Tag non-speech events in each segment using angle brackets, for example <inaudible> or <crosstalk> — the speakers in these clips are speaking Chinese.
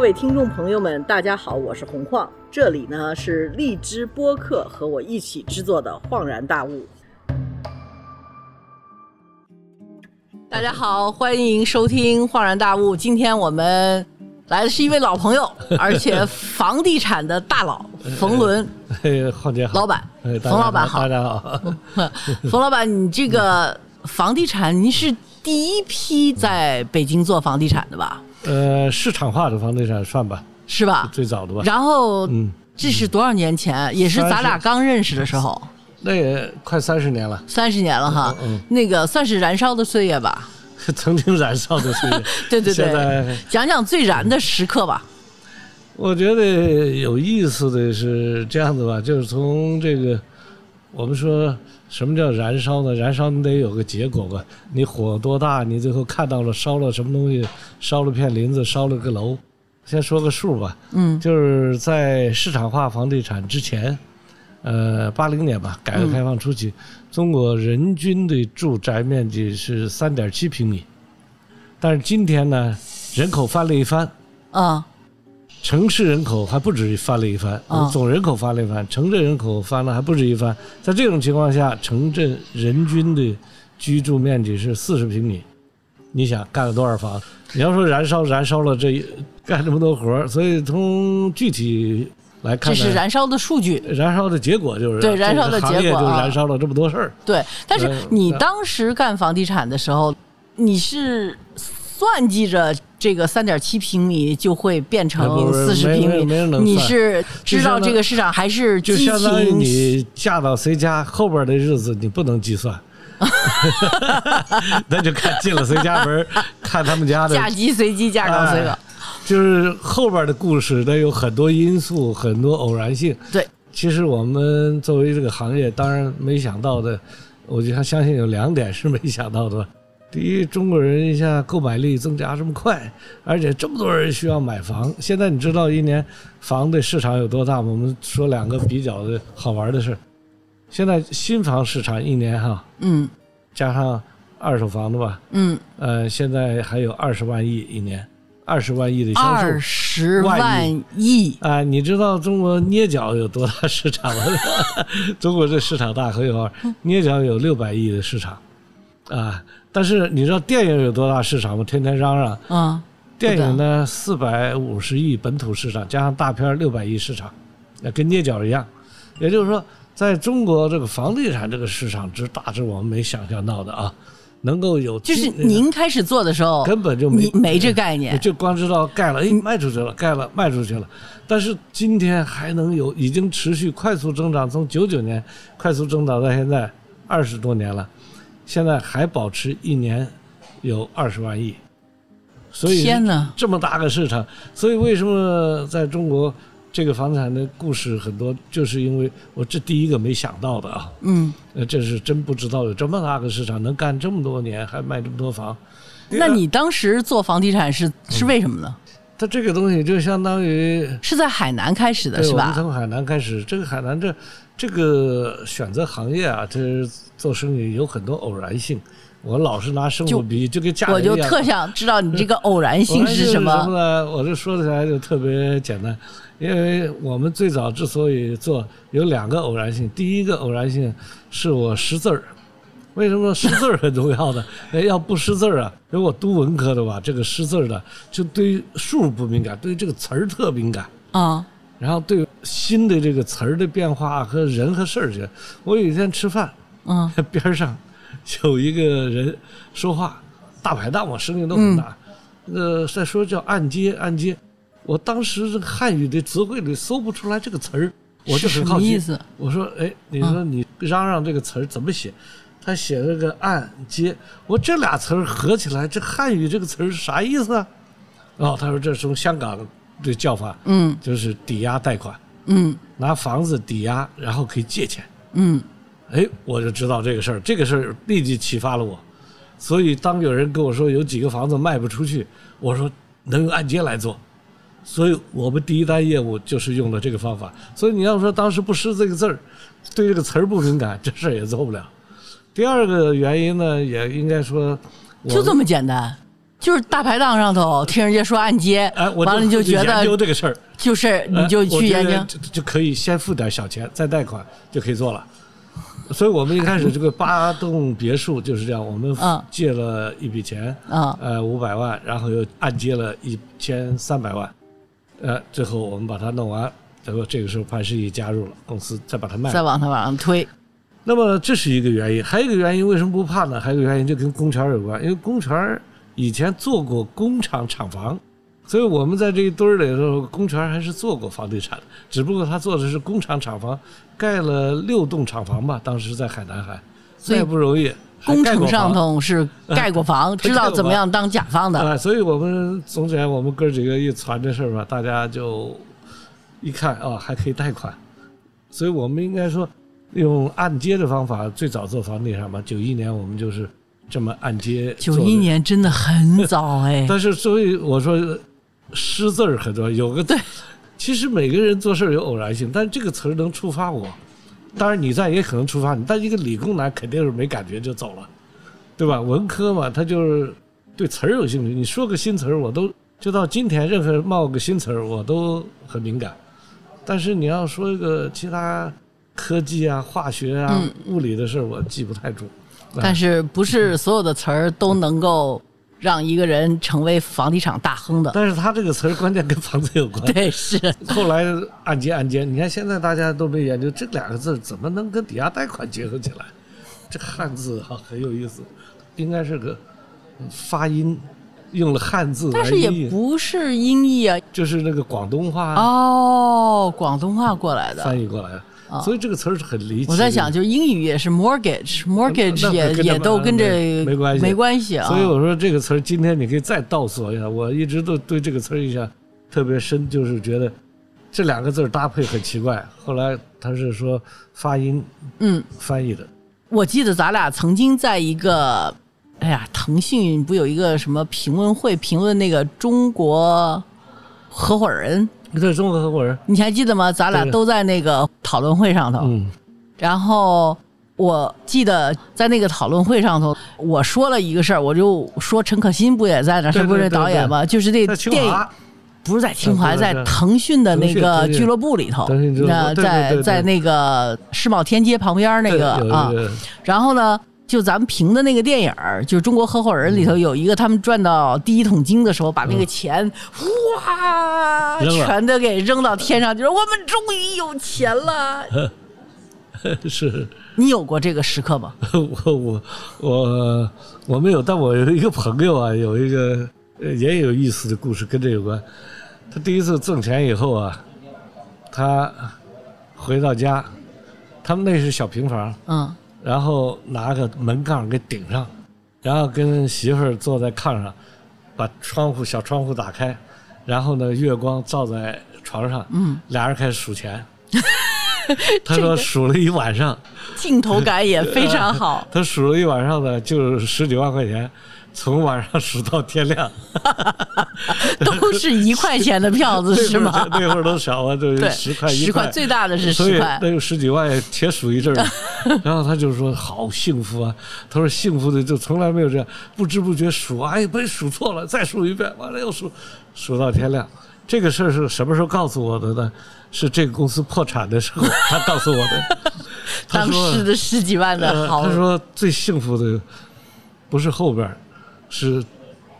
各位听众朋友们，大家好，我是洪晃，这里呢是荔枝播客和我一起制作的《恍然大悟》。大家好，欢迎收听《恍然大悟》。今天我们来的是一位老朋友，<laughs> 而且房地产的大佬冯伦嘿，浩 <laughs> 姐好，老板哎，冯老板好大家好。<laughs> 冯老板，你这个房地产，您是第一批在北京做房地产的吧？呃，市场化的房地产算吧，是吧？最早的吧。然后，嗯，这是多少年前？也是咱俩刚认识的时候，那也快三十年了，三十年了哈。嗯那个算是燃烧的岁月吧？<laughs> 曾经燃烧的岁月。<laughs> 对对现对在，讲讲最燃的时刻吧。我觉得有意思的是这样子吧，就是从这个，我们说什么叫燃烧呢？燃烧你得有个结果吧，你火多大，你最后看到了烧了什么东西，烧了片林子，烧了个楼。先说个数吧，嗯。就是在市场化房地产之前，呃，八零年吧，改革开放初期，中国人均的住宅面积是三点七平米，但是今天呢，人口翻了一番，啊城市人口还不止翻了一番，啊总人口翻了一番，城镇人口翻了还不止一番。在这种情况下，城镇人均的居住面积是四十平米，你想干了多少房？你要说燃烧，燃烧了这一干这么多活儿，所以从具体来看，这是燃烧的数据。燃烧的结果就是对燃烧的结果就燃烧了这么多事儿。对，但是呃你当时干房地产的时候，你是算计着这个三点七平米就会变成四十平米，你是知道这个市场还是就相当于？你嫁到谁家后边的日子你不能计算 <laughs> <laughs> 那就看进了谁家门，看他们家的 <laughs> 嫁鸡随鸡，嫁狗随狗哎。就是后边的故事，它有很多因素，很多偶然性。对，其实我们作为这个行业，当然没想到的，我就相信有两点是没想到的。第一，中国人一下购买力增加这么快，而且这么多人需要买房。现在你知道一年房的市场有多大吗？我们说两个比较的好玩的事儿。现在新房市场一年哈，嗯加上二手房的吧，嗯，呃，现在还有二十万亿一年，二十万亿的销二售。十万万亿，啊，你知道中国捏脚有多大市场吗？<laughs> 中国这市场大很有号，捏脚有六百亿的市场，啊，但是你知道电影有多大市场吗？天天嚷嚷，嗯，电影呢四百五十亿本土市场，加上大片六百亿市场，那跟捏脚一样。也就是说，在中国这个房地产这个市场之大是我们没想象到的啊，能够有就是您开始做的时候，根本就没没这概念，就光知道盖了，哎，卖出去了，盖了，卖出去了。但是今天还能有，已经持续快速增长，从九九年快速增长到现在二十多年了，现在还保持一年有二十万亿，所以天哪！这么大个市场，所以为什么在中国这个房地产的故事很多，就是因为我这第一个没想到的啊，嗯，呃，这是真不知道有这么大个市场，能干这么多年，还卖这么多房。那你当时做房地产是嗯是为什么呢？它这个东西就相当于是在海南开始的，是吧？我们从海南开始，这个海南这这个选择行业啊，这做生意有很多偶然性。我老是拿生活就比喻，就跟嫁人我就特想知道你这个偶然性是是什么？呢？我这说起来就特别简单，因为我们最早之所以做，有两个偶然性。第一个偶然性是我识字儿。为什么识字儿很重要呢？<laughs> 哎，要不识字儿啊，如果读文科的吧，这个识字儿的就对数不敏感，对这个词儿特敏感。啊，然后对新的这个词儿的变化和人和事儿去。我有一天吃饭，嗯 <laughs> 边上有一个人说话，大排档嘛，声音都很大，那个在说叫按揭按揭。我当时这个汉语的词汇里搜不出来这个词儿，我就是很什好奇。么意思？我说，哎，你说你嚷嚷这个词儿怎么写？他写了个按揭，我这俩词儿合起来，这汉语这个词儿是啥意思啊？哦，他说这是从香港的叫法，嗯就是抵押贷款，嗯拿房子抵押，然后可以借钱。嗯，哎，我就知道这个事儿，这个事儿立即启发了我。所以当有人跟我说有几个房子卖不出去，我说能用按揭来做。所以我们第一单业务就是用了这个方法。所以你要说当时不识这个字儿，对这个词儿不敏感，这事儿也做不了。第二个原因呢，也应该说，就这么简单。就是大排档上头听人家说按揭，哎，我完了你就觉研究得这个事儿，就是你哎就去研究，就就可以先付点小钱，再贷款就可以做了。所以我们一开始这个八栋别墅就是这样，我们嗯借了一笔钱，嗯呃五百万，然后又按揭了一千三百万，呃，最后我们把它弄完，结果这个时候潘石屹加入了公司，再把它卖了再往它往上推。那么这是一个原因，还有一个原因为什么不怕呢？还有一个原因就跟公权有关，因为公权以前做过工厂厂房，所以我们在这一堆儿里头，工权还是做过房地产的，只不过他做的是工厂厂房，盖了六栋厂房吧，当时在海南海，所以不容易。工程上头是盖过房，<laughs> 知道怎么样当甲方的。啊，<laughs> 所以我们总结，我们哥几个一传这事儿吧，大家就一看啊，还可以贷款，所以我们应该说用按揭的方法，最早做房地产吧。九一年我们就是这么按揭。九一年真的很早哎，<laughs> 但是所以我说识字儿很多，有个对，其实每个人做事儿有偶然性，但是这个词儿能触发我。当然你在也可能触发你，但一个理工男肯定是没感觉就走了，对吧？文科嘛，他就是对词儿有兴趣。你说个新词儿，我都就到今天，任何人冒个新词儿，我都很敏感。但是你要说一个其他科技啊、化学啊、物理的事儿，我记不太住。但是不是所有的词儿都能够让一个人成为房地产大亨的？但是他这个词儿关键跟房子有关。对，是 <laughs> 后来按揭按揭，你看现在大家都没研究这两个字怎么能跟抵押贷款结合起来？这汉字哈、很有意思，应该是个发音用了汉字但是也不是音译啊。就是那个广东话哦，广东话过来的。翻译过来的，所以这个词儿是很离奇。我在想，就是英语也是 mortgage，mortgage 也也都跟这没没关系没关系啊。所以我说这个词儿，今天你可以再倒索一下。我一直都对这个词儿印象特别深，就是觉得这两个字儿搭配很奇怪。后来他是说发音嗯，翻译的，我记得咱俩曾经在一个，哎呀，腾讯不有一个什么评论会评论那个中国合伙人，这是中国合伙人。你还记得吗？咱俩都在那个讨论会上头，嗯，然后。我记得在那个讨论会上头，我说了一个事儿，我就说陈可辛不也在那儿，对他不是导演吗？就是这电影，不是在清华，在腾讯的那个俱乐部里头那在在那个世贸天阶旁边那个啊然后呢，就咱们评的那个电影儿，就是《中国合伙人》里头有一个，他们赚到第一桶金的时候，把那个钱哇全都给扔到天上，就说我们终于有钱了。<laughs> 是你有过这个时刻吗？我我我我没有，但我有一个朋友啊，有一个呃也有意思的故事跟这有关。他第一次挣钱以后啊，他回到家，他们那是小平房，嗯，然后拿个门杠给顶上，然后跟媳妇儿坐在炕上，把窗户小窗户打开，然后呢月光照在床上，嗯，俩人开始数钱。<laughs> 他说数了一晚上，镜头感也非常好。<laughs> 他数了一晚上呢，就是十几万块钱，从晚上数到天亮，<laughs> 都是一块钱的票子 <laughs> 是吗？那会儿都少啊，就对，十块一十块最大的是十块。那有十几万也且数一阵儿，<laughs> 然后他就说好幸福啊，他说幸福的就从来没有这样，不知不觉数，哎，被数错了，再数一遍，完了又数，数到天亮。这个事儿是什么时候告诉我的呢？是这个公司破产的时候，他告诉我的。当时的十几万的呃，好，他说最幸福的不是后边儿，是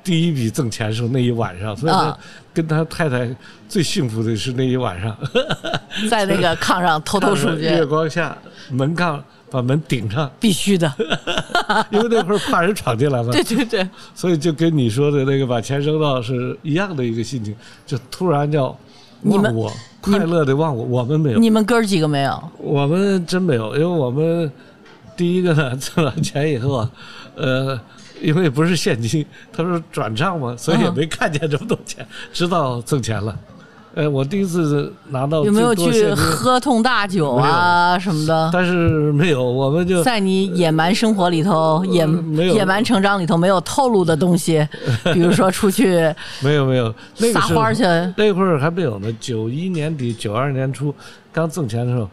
第一笔挣钱时候那一晚上，所以他啊跟他太太最幸福的是那一晚上，<laughs> 在那个炕上偷偷数 <laughs> 月，光下门炕把门顶上，必须的。<laughs> 因为那会儿怕人闯进来嘛对，对对，所以就跟你说的那个把钱扔到是一样的一个心情，就突然叫你们忘我，快乐的忘我，我们没有。你们哥儿几个没有？我们真没有，因为我们第一个呢，挣了钱以后啊，呃，因为不是现金，他说转账嘛，所以也嗯没看见这么多钱，知道挣钱了。呃，我第一次拿到有没有去喝痛大酒啊什么的？但是没有，我们就在你野蛮生活里头，野野蛮成长里头没有透露的东西，<laughs> 比如说出去没有没有那个撒花儿去，那会儿还没有呢。九一年底九二年初刚挣钱的时候，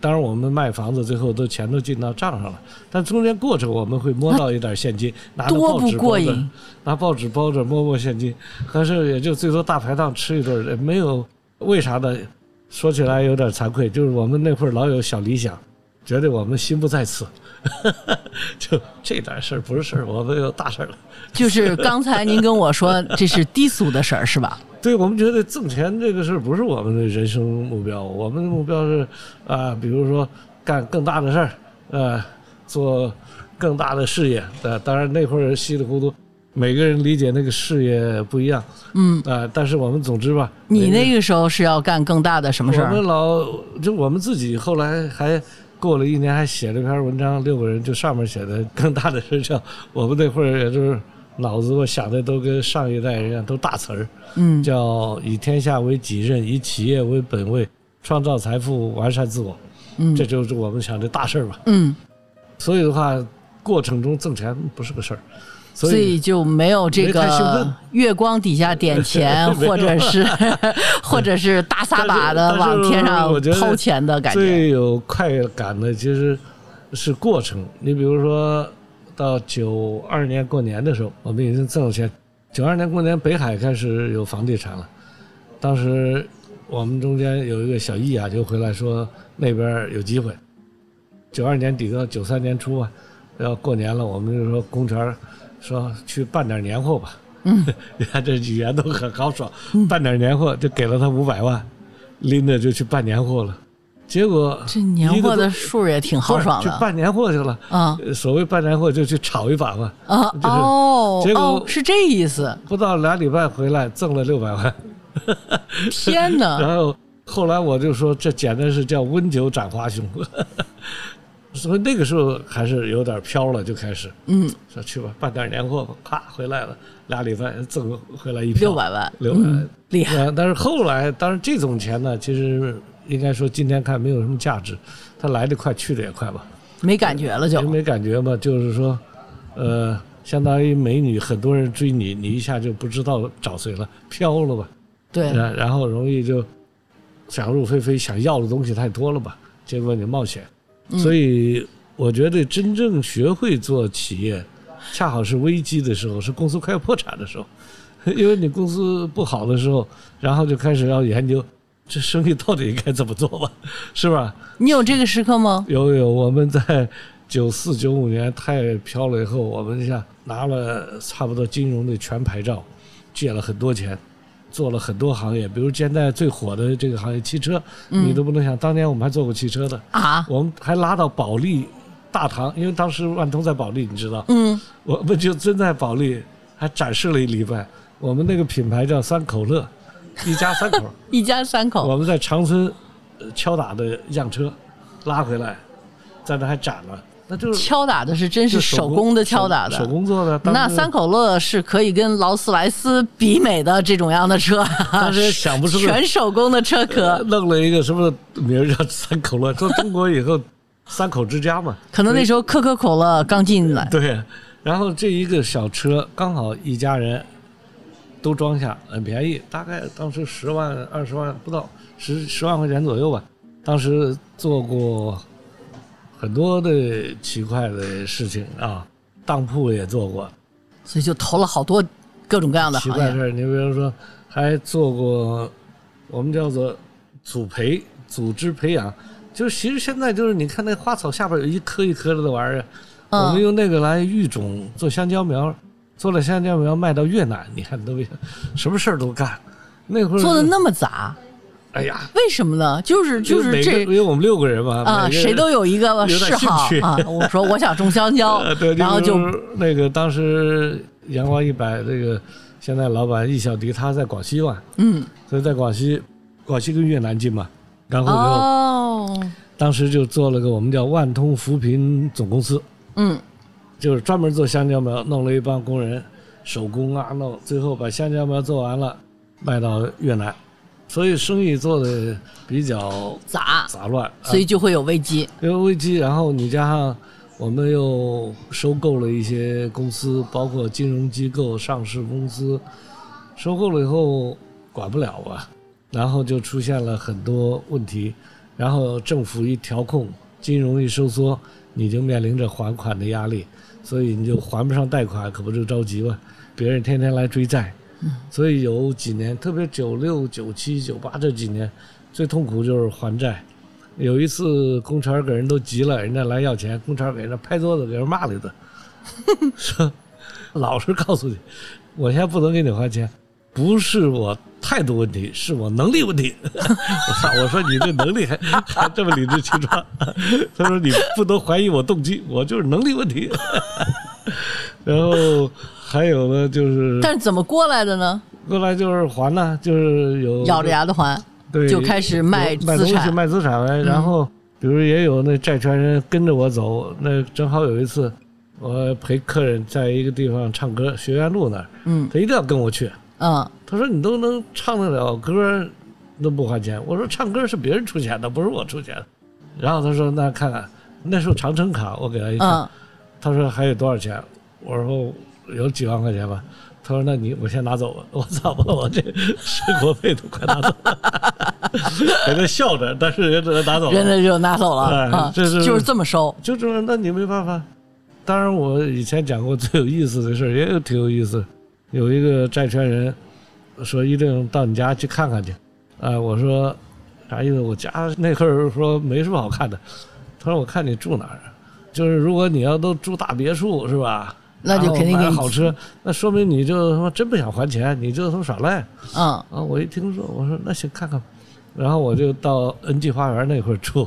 当然我们卖房子最后都钱都进到账上了，但中间过程我们会摸到一点现金，<laughs> 拿着报纸包着拿报纸包着摸摸现金，可是也就最多大排档吃一顿，没有为啥呢？说起来有点惭愧，就是我们那会儿老有小理想，觉得我们心不在此，<laughs> 就这点事儿不是事儿，我们有大事儿了。就是刚才您跟我说这是低俗的事儿是吧？对我们觉得挣钱这个事儿不是我们的人生目标，我们的目标是啊、比如说干更大的事儿，呃，做更大的事业。呃，当然那会儿稀里糊涂，每个人理解那个事业不一样，嗯，啊、但是我们总之吧，你那个时候是要干更大的什么事儿我们？老就我们自己后来还过了一年，还写了一篇文章，六个人就上面写的更大的事叫我们那会儿也就是脑子我想的都跟上一代人一样，都大词儿，嗯，叫以天下为己任，以企业为本位，创造财富，完善自我，嗯。这就是我们想的大事儿吧。嗯，所以的话，过程中挣钱不是个事儿，所所以以就没有这个月光底下点钱，或者 <laughs> 是 <laughs> 或者是大撒把的往天上我觉得抛钱的感觉。最有快感的其实是过程。你比如说到九二年过年的时候，我们已经挣了钱。九二年过年，北海开始有房地产了。当时我们中间有一个小易啊，就回来说那边有机会。九二年底到九三年初啊，要过年了，我们就说公权说去办点年货吧。嗯，你看这语言都很豪爽，办点年货就给了他五百万，拎着就去办年货了。结果这年货的数也挺豪爽的去办年货去了。啊呃所谓办年货就去炒一把嘛，啊就是哦结果哦，是这意思。不到俩礼拜回来挣了六百万。<laughs> 天哪！然后后来我就说，这简直是叫温酒斩华雄。<laughs> 所以那个时候还是有点飘了，就开始嗯，说去吧，办点年货吧，啪回来了，俩礼拜挣回来一票六百万，六百万嗯，厉害。呃，但是后来，当然这种钱呢，其实应该说今天看没有什么价值，它来得快，去得也快吧。没感觉了就没感觉嘛，就是说，呃，相当于美女，很多人追你，你一下就不知道找谁了，飘了吧，对，然然后容易就想入非非，想要的东西太多了吧，结果你冒险，所以我觉得真正学会做企业，恰好是危机的时候，是公司快要破产的时候，<laughs> 因为你公司不好的时候，然后就开始要研究这生意到底应该怎么做吧，是吧？你有这个时刻吗？有有，我们在九四九五年太飘了以后，我们一下拿了差不多金融的全牌照，借了很多钱，做了很多行业，比如现在最火的这个行业汽车，你都不能想，当年我们还做过汽车的，啊，我们还拉到保利大堂，因为当时万通在保利，你知道，嗯，我们就真在保利还展示了一礼拜，我们那个品牌叫三口乐，一家三口。<laughs> 一家三口，我们在长春呃敲打的样车拉回来，在那还展了，那就是敲打的是真是手工的敲打的，手手工做的。那三口乐是可以跟劳斯莱斯比美的这种样的车，当时也想不出个全手工的车呃壳，弄了一个什么名儿叫三口乐，说中国以后 <laughs> 三口之家嘛。可能那时候可口可乐刚进来，对，然后这一个小车刚好一家人都装下，很便宜，大概当时十万二十万不到，十十万块钱左右吧。当时做过很多的奇怪的事情啊，当铺也做过，所以就投了好多各种各样的。奇怪事儿。你比如说，还做过我们叫做组培、组织培养，就是其实现在就是你看那花草下边有一颗一颗的玩意儿，嗯我们用那个来育种做香蕉苗，做了香蕉苗卖到越南，你看都什么事儿都干。那会儿做的那么杂，哎呀，为什么呢？就是就是这因为我们六个人嘛，啊，谁都有一个嗜好啊。我说我想种香蕉 <laughs> 然后就就是那个当时阳光一百这个现在老板易小迪他在广西嘛，嗯所以在广西，广西跟越南近嘛，然后就、哦当时就做了个我们叫万通扶贫总公司，嗯就是专门做香蕉苗，弄了一帮工人，手工啊弄，最后把香蕉苗做完了，卖到越南，所以生意做的比较杂，杂乱，啊。所以就会有危机。因为危机，然后你加上我们又收购了一些公司，包括金融机构、上市公司，收购了以后管不了啊，然后就出现了很多问题，然后政府一调控，金融一收缩，你就面临着还款的压力，所以你就还不上贷款，可不就着急吗？别人天天来追债，所以有几年，特别九六、九七、九八这几年，最痛苦就是还债。有一次，工厂给人都急了，人家来要钱，工厂给人拍桌子，给人骂了一顿，说：“老实告诉你，我现在不能给你还钱，不是我态度问题，是我能力问题。<laughs> ”我操！我说你这能力还还这么理直气壮？<laughs> 他说你不能怀疑我动机，我就是能力问题。<laughs> 然后还有呢，就是但是怎么过来的呢？过来就是还呢，就是有咬着牙的还，对，就开始卖卖东西资产。嗯卖资产呗。然后比如也有那债权人跟着我走，那正好有一次我陪客人在一个地方唱歌，学院路那儿，嗯他一定要跟我去。嗯他说你都能唱得了歌，都不花钱。我说唱歌是别人出钱的，不是我出钱的。然后他说那看看，那时候长城卡我给他一看，嗯，他说还有多少钱？我说有几万块钱吧。他说：“那你我先拿走吧。”我操！把我这生活费都快拿走了，<laughs> 还在笑着，但是人只拿走了。人家就拿走了哎啊，这是就是这么收。就这么，那你没办法。当然，我以前讲过最有意思的事儿，也有挺有意思。有一个债权人说一定到你家去看看去。啊，我说啥意思？我家那会儿说没什么好看的。他说我看你住哪儿啊，就是如果你要都住大别墅是吧？那就肯定给好吃，那说明你就他妈真不想还钱，你就他妈耍赖嗯啊！我一听说，我说那行看看吧，然后我就到 NG 花园那块儿住。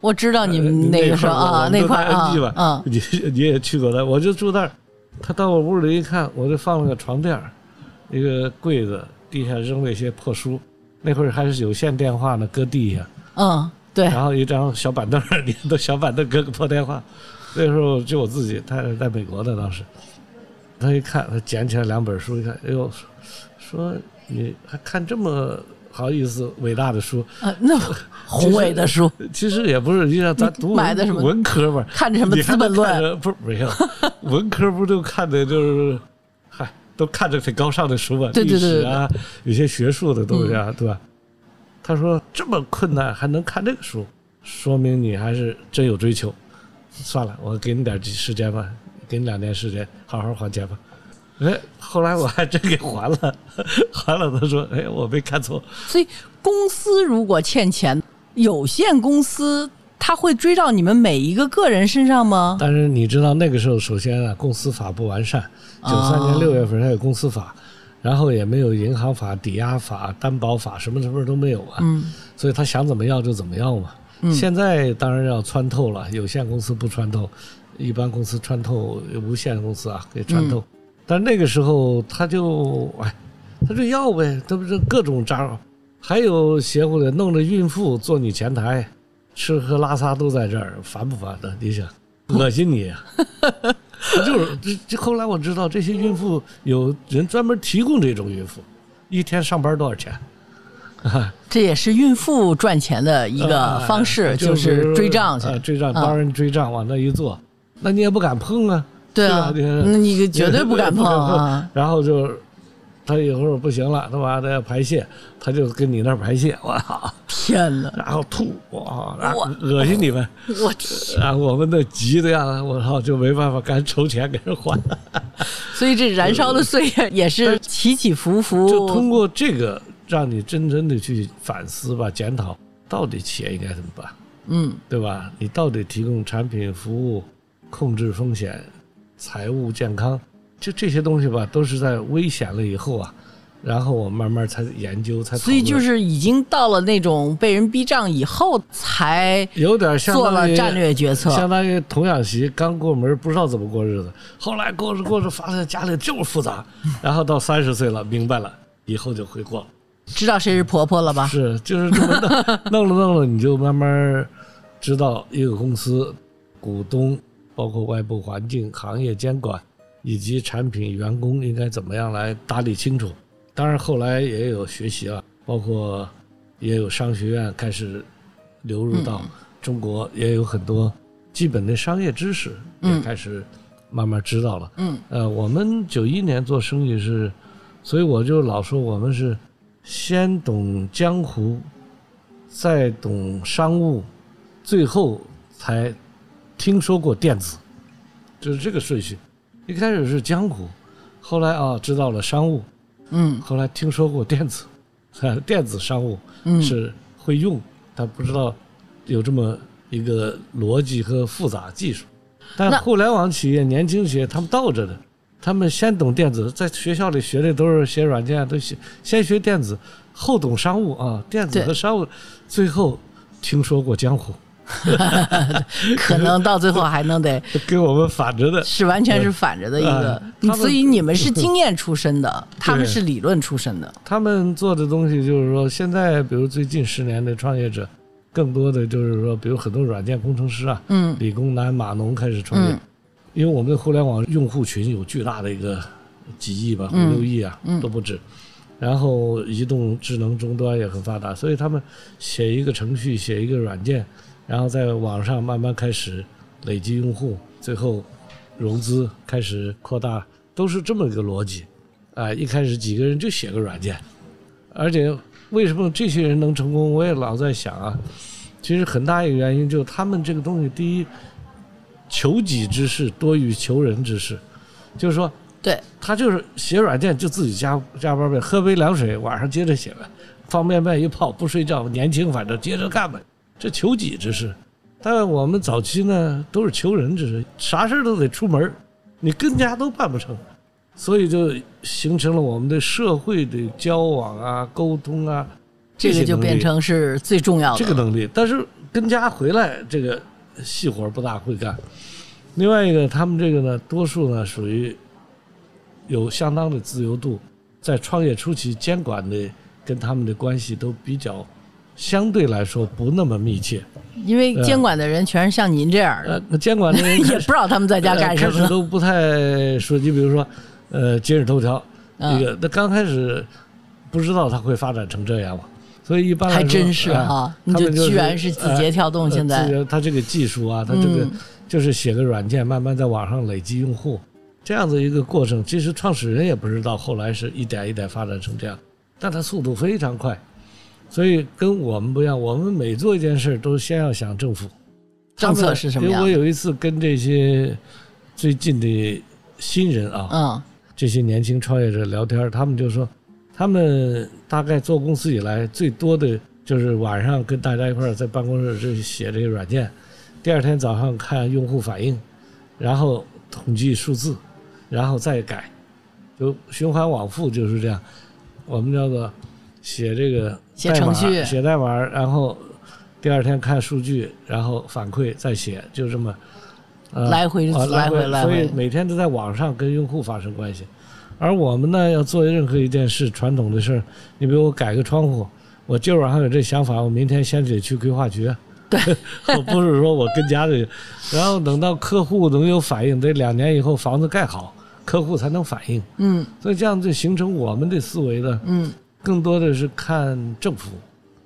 我知道你呃们那个时候啊，那块啊，嗯 <laughs> 你你也去过那，我就住那儿。他到我屋里一看，我就放了个床垫儿，一个柜子，地下扔了一些破书。那会儿还是有线电话呢，搁地下，嗯，对，然后一张小板凳儿，<laughs> 你都小板凳搁个破电话。那时候就我自己，他在美国的当时，他一看，他捡起来两本书，一看，哎呦，说说你还看这么好意思伟大的书，啊，那宏伟的书，其实也不是，你像咱读文买的什么？文科吧，看着什么《资本论能看》着不是没有，<laughs> 文科不就看的就是，嗨，都看着挺高尚的书嘛，对对对。历史啊，有些学术的东西啊，嗯。对吧？他说这么困难还能看这个书，说明你还是真有追求。算了，我给你点时间吧，给你两年时间，好好还钱吧。哎，后来我还真给还了，<laughs> 还了。他说：“哎，我没看错。所以公司如果欠钱，有限公司他会追到你们每一个个人身上吗？但是你知道那个时候，首先啊，公司法不完善，九三年哦六月份才有公司法，然后也没有银行法、抵押法、担保法，什么什么都没有啊。嗯所以他想怎么要就怎么要嘛。嗯现在当然要穿透了，有限公司不穿透，一般公司穿透，无限公司啊可以穿透。嗯但那个时候他就哎，他就要呗，他不是各种招儿，还有邪乎的，弄着孕妇坐你前台，吃喝拉撒都在这儿，烦不烦的？你想，恶心你呀、<laughs> 就是这这后来我知道，这些孕妇有人专门提供这种孕妇，一天上班多少钱？<laughs> 这也是孕妇赚钱的一个呃方式，就就是追账去。呃追账啊帮人追账，往那一坐，那你也不敢碰啊，对啊，那你绝对不敢碰啊！<laughs> 然后就他一会儿不行了，他妈的要排泄，他就跟你那儿排泄，我操，天哪，然后吐，我恶心你们，我天！啊我们那急的呀，我操，就没办法，赶紧筹钱给人还。<laughs> 所以这燃烧的岁月也是起起伏伏。就通过这个，让你真正的去反思吧，检讨到底企业应该怎么办，嗯对吧？你到底提供产品、服务、控制风险、财务健康，就这些东西吧，都是在危险了以后啊，然后我慢慢才研究，才所以就是已经到了那种被人逼账以后，才有点像做了战略决策。相当于童养媳刚过门，不知道怎么过日子，后来过着过着发现家里这么复杂，<laughs> 然后到三十岁了，明白了，以后就会过了。知道谁是婆婆了吧？是，就是这么弄 <laughs> 弄了弄了，你就慢慢知道一个公司股东，包括外部环境、行业监管以及产品、员工应该怎么样来打理清楚。当然后来也有学习啊，包括也有商学院开始流入到中国，也有很多基本的商业知识也嗯开始慢慢知道了。嗯呃，我们九一年做生意是，所以我就老说我们是先懂江湖，再懂商务，最后才听说过电子，就是这个顺序。一开始是江湖，后来啊知道了商务，嗯后来听说过电子，<laughs> 电子商务嗯，是会用，但不知道有这么一个逻辑和复杂技术。但互联网企业、年轻企业他们倒着的，他们先懂电子，在学校里学的都是写软件，都写先学电子，后懂商务啊，电子和商务，最后听说过江湖，<laughs> 可能到最后还能得 <laughs> 跟我们反着的。是完全是反着的一个。所以你们是经验出身的，<laughs> 他们是理论出身的。他们做的东西就是说，现在比如最近十年的创业者，更多的就是说，比如很多软件工程师啊，嗯。理工男、码农开始创业，嗯。因为我们的互联网用户群有巨大的一个几亿吧，五嗯六亿啊，嗯。都不止。然后移动智能终端也很发达，所以他们写一个程序，写一个软件，然后在网上慢慢开始累积用户，最后融资开始扩大，都是这么一个逻辑。啊、一开始几个人就写个软件，而且为什么这些人能成功，我也老在想啊。其实很大一个原因就是他们这个东西，第一，求己之事多于求人之事，就是说对，他就是写软件就自己加加班呗，喝杯凉水，晚上接着写呗，方便面一泡不睡觉，年轻反正接着干呗，这求己之事。但我们早期呢都是求人之事，啥事儿都得出门儿，你跟家都办不成，所以就形成了我们的社会的交往啊、沟通啊，这个就变成是最重要的。这个能力，但是跟家回来这个细活不大会干。另外一个，他们这个呢，多数呢属于有相当的自由度，在创业初期监管的跟他们的关系都比较相对来说不那么密切。因为监管的人全是像您这样的，呃，<laughs> 监管的人也不知道他们在家干什呃开始么。都不太说，你比如说，呃，今日头条嗯这个，那刚开始不知道它会发展成这样嘛，所以一般来说还真是哎哈，你就居然是字节跳动呃现在它这个技术啊，它这个嗯就是写个软件，慢慢在网上累积用户，这样子一个过程。其实创始人也不知道，后来是一点一点发展成这样，但它速度非常快，所以跟我们不一样。我们每做一件事都先要想政府政策是什么？因为我有一次跟这些最近的新人啊，嗯这些年轻创业者聊天，他们就说，他们大概做公司以来最多的就是晚上跟大家一块儿在办公室这写这个软件，第二天早上看用户反应，然后统计数字，然后再改，就循环往复就是这样。我们叫做写这个写程序写代码，然后第二天看数据，然后反馈再写，就这么。呃来回啊，来回来所以，每天都在网上跟用户发生关系。而我们呢，要做任何一件事，传统的事儿，你比如我改个窗户，我今儿晚上有这想法，我明天先得去规划局。对，<laughs> 我不是说我跟家里，然后等到客户能有反应，得两年以后房子盖好，客户才能反应。嗯所以这样就形成我们的思维呢，嗯，更多的是看政府，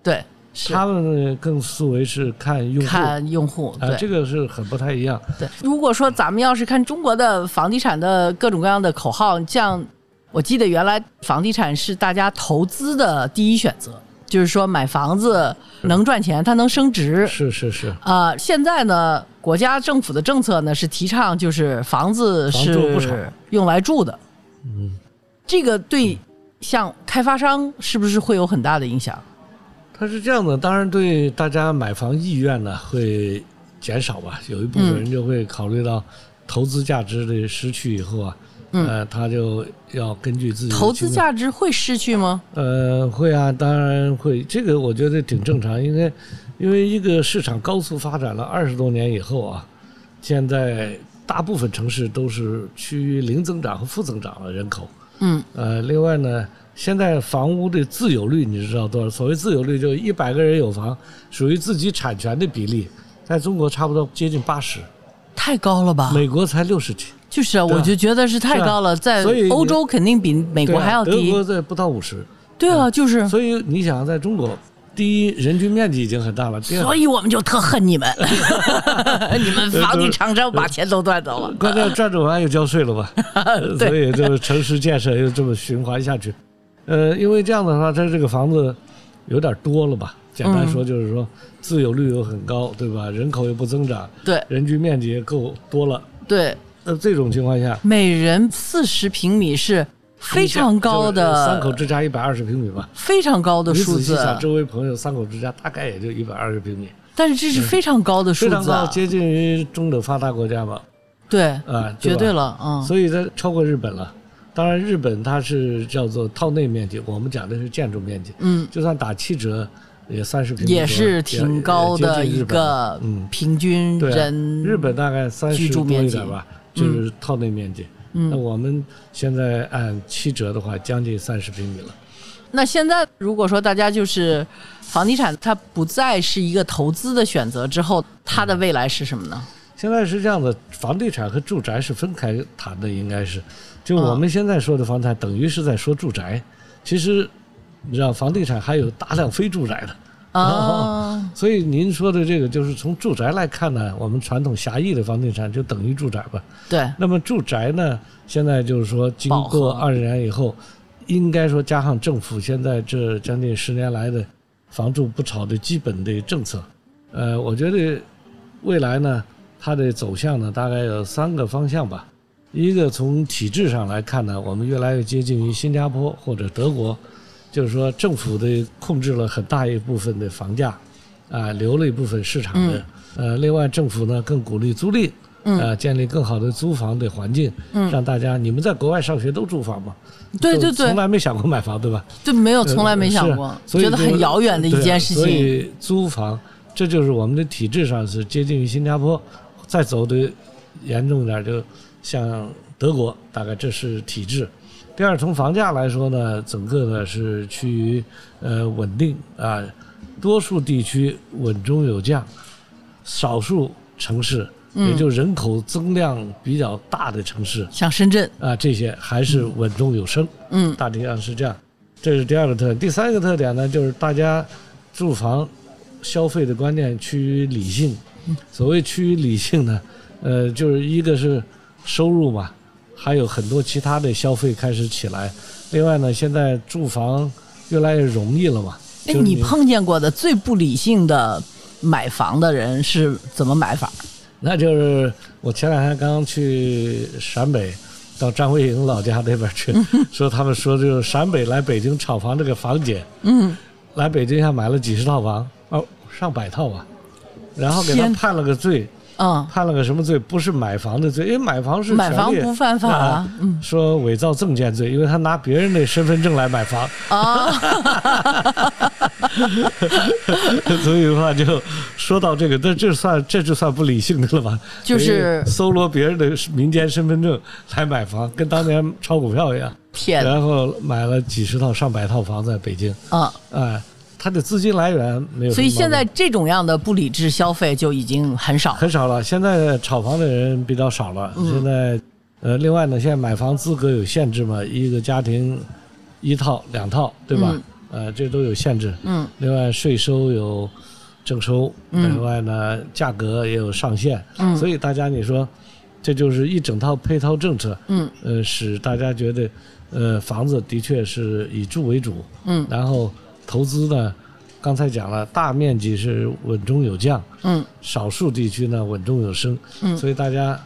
对，是他们呢更思维是看用户。看用户啊，对。这个是很不太一样。对，如果说咱们要是看中国的房地产的各种各样的口号，像我记得原来房地产是大家投资的第一选择，就是说买房子能赚钱，它能升值。是是是，啊、现在呢，国家政府的政策呢是提倡就是房子是用来住的，嗯。这个对像开发商是不是会有很大的影响？它是这样的，当然对大家买房意愿呢会减少吧，有一部分人就会考虑到投资价值的失去以后啊，嗯呃，他就要根据自己的投资价值会失去吗？呃，会啊，当然会，这个我觉得挺正常，因为因为一个市场高速发展了二十多年以后啊，现在大部分城市都是趋于零增长和负增长的人口。嗯呃，另外呢，现在房屋的自有率你知道多少？所谓自有率，就一百个人有房，属于自己产权的比例，在中国差不多接近八十，太高了吧？美国才六十几，就是啊，我就觉得是太高了，在欧洲肯定比美国还要低。德国在不到五十，对啊，就是，所以你想，在中国，第一人均面积已经很大了，第二所以我们就特恨你们，<laughs> 你们房地厂商把钱都赚走了。<laughs> 关键赚着完又交税了吧？对 <laughs> 所以就城市建设又这么循环下去。呃，因为这样的话，它这个房子有点多了吧？简单说就是说自有率又很高，对吧？人口又不增长，对人均面积也够多了。对，那这种情况下，每人四十平米是非常高的三口，之家一百二十平米吧。非常高的数字，仔细想，周围朋友三口之家大概也就一百二十平米，但是这是非常高的数字非常高，接近于中等发达国家吧，对，啊，绝对了。了，嗯，所以它超过日本了。当然，日本它是叫做套内面积，我们讲的是建筑面积。嗯，就算打七折，也三十平米，也是挺高的一个嗯，平均人，日本大概三十多一点吧，就是套内面积。嗯那我们现在按七折的话，将近三十平米了。那现在如果说大家就是房地产，它不再是一个投资的选择之后，它的未来是什么呢？现在是这样的，房地产和住宅是分开谈的，应该是。就嗯我们现在说的房产，等于是在说住宅。其实，你知道，房地产还有大量非住宅的。啊，<laughs> 所以您说的这个，就是从住宅来看呢，我们传统狭义的房地产就等于住宅吧。对，那么住宅呢，现在就是说，经过二十年以后，应该说加上政府现在这将近十年来的房住不炒的基本的政策，呃，我觉得未来呢，它的走向呢，大概有三个方向吧。一个从体制上来看呢，我们越来越接近于新加坡或者德国，就是说政府的控制了很大一部分的房价，啊，留了一部分市场的。呃，另外政府呢更鼓励租赁，呃，建立更好的租房的环境，嗯让大家你们在国外上学都住房吗？对对对，从来没想过买房，对吧？就没有从来没想呃过，是所以觉得很遥远的一件事情。所以租房，这就是我们的体制上是接近于新加坡，再走的严重一点，就像德国，大概这是体制。第二，从房价来说呢，整个呢是趋于呃稳定啊，多数地区稳中有降，少数城市，嗯也就人口增量比较大的城市像深圳，啊，这些还是稳中有升。嗯大体上是这样。这是第二个特点。第三个特点呢，就是大家住房消费的观念趋于理性。所谓趋于理性呢，呃，就是一个是收入嘛，还有很多其他的消费开始起来。另外呢，现在住房越来越容易了嘛。哎，你碰见过的最不理性的买房的人是怎么买法？那就是我前两天刚刚去陕北，到张卫营老家那边去，说他们说就是陕北来北京炒房这个房姐，嗯，来北京还买了几十套房，哦，上百套吧，然后给他判了个罪，嗯，判了个什么罪？不是买房的罪，因为买房是买房不犯法啊说伪造证件罪，因为他拿别人的身份证来买房，啊，<laughs> 所以的话就说到这个，这这算这就算不理性的了吧？就是搜罗别人的民间身份证来买房，跟当年炒股票一样，天，然后买了几十套、上百套房在北京，嗯，哎，他的资金来源没有所以现在这种样的不理智消费就已经很少。很少了。现在炒房的人比较少了。嗯现在，呃，另外呢，现在买房资格有限制嘛，一个家庭一套、两套，对吧？呃，这都有限制。嗯另外，税收有征收，嗯另外呢，价格也有上限。嗯所以大家你说，这就是一整套配套政策，嗯呃，使大家觉得，呃，房子的确是以住为主，嗯然后投资呢，刚才讲了，大面积是稳中有降，嗯少数地区呢稳中有升，嗯所以大家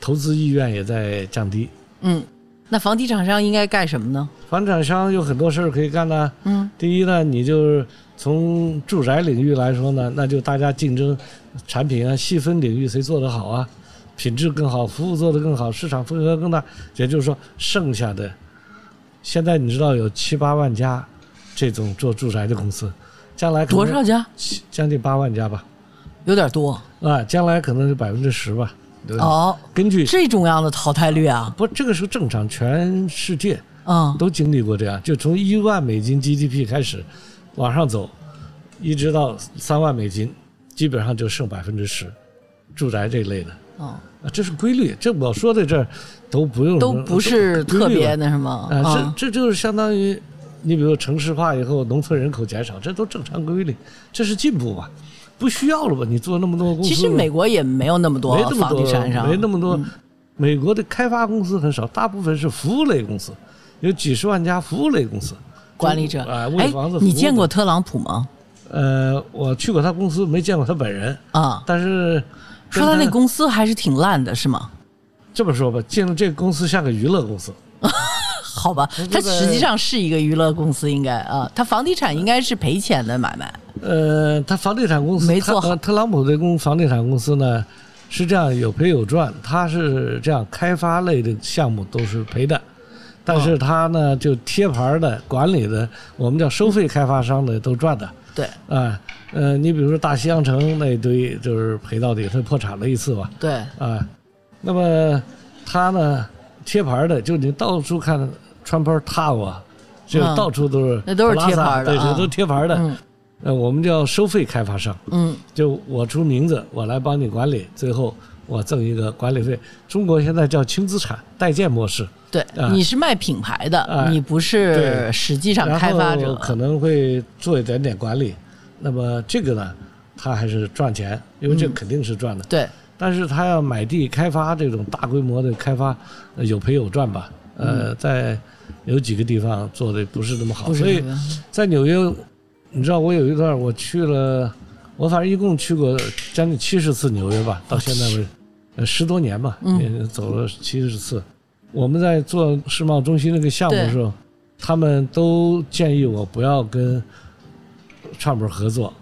投资意愿也在降低。嗯，那房地产商应该干什么呢？房产商有很多事儿可以干呢。嗯第一呢，你就是从住宅领域来说呢，那就大家竞争产品啊，细分领域谁做得好啊，品质更好，服务做得更好，市场份额更大。也就是说，剩下的，现在你知道有七八万家这种做住宅的公司，将来多少家？七将近八万家吧，有点多。啊，将来可能是百分之十吧。对。哦，根据这种样的淘汰率啊，不，这个是正常，全世界啊都经历过这样，就从一万美金 GDP 开始往上走，一直到三万美金，基本上就剩百分之十，住宅这一类的。哦，啊，这是规律。这我说的这儿都不用都不是特别那什么啊，啊这这就是相当于你比如城市化以后，农村人口减少，这都正常规律，这是进步吧？不需要了吧？你做那么多公司，其实美国也没有那么多房地产商，没那么多。嗯美国的开发公司很少，大部分是服务类公司，有几十万家服务类公司。管理者。你见过特朗普吗？呃，我去过他公司，没见过他本人，啊，但是说他那公司还是挺烂的，是吗？这么说吧，进了这个公司像个娱乐公司，<laughs> 好吧，它实际上是一个娱乐公司，应该啊，它房地产应该是赔钱的买卖。呃，他房地产公司没做好他呃特朗普这公房地产公司呢是这样有赔有赚，他是这样开发类的项目都是赔的，但是他呢就贴牌的管理的，我们叫收费开发商的都赚的。对啊，呃，你比如说大西洋城那一堆就是赔到底，他破产了一次吧，对，啊，那么他呢贴牌的，就你到处看川坡 Tower，就嗯到处都是那都是贴牌的对，都贴牌的。嗯呃，我们叫收费开发商，嗯，就我出名字，我来帮你管理，最后我挣一个管理费。中国现在叫轻资产代建模式，对，啊你是卖品牌的，啊你不是实际上开发者后。可能会做一点点管理。那么这个呢，他还是赚钱，因为这嗯肯定是赚的。对，但是他要买地开发这种大规模的开发，呃有赔有赚吧。呃，在有几个地方做的不是那么好，所以在纽约，你知道我有一段我去了，我反正一共去过将近七十次纽约吧，到现在为止，呃十多年吧，嗯也走了七十次。我们在做世贸中心那个项目的时候，他们都建议我不要跟创本合作，